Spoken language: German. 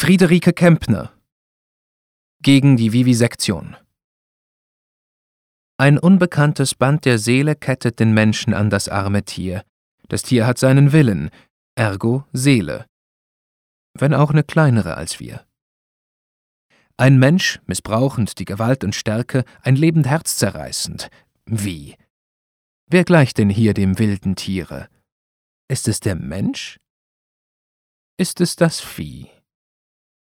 Friederike Kempner Gegen die Vivisektion Ein unbekanntes Band der Seele kettet den Menschen an das arme Tier. Das Tier hat seinen Willen, ergo Seele. Wenn auch eine kleinere als wir. Ein Mensch, missbrauchend die Gewalt und Stärke, ein lebend herzzerreißend. Wie? Wer gleicht denn hier dem wilden Tiere? Ist es der Mensch? Ist es das Vieh?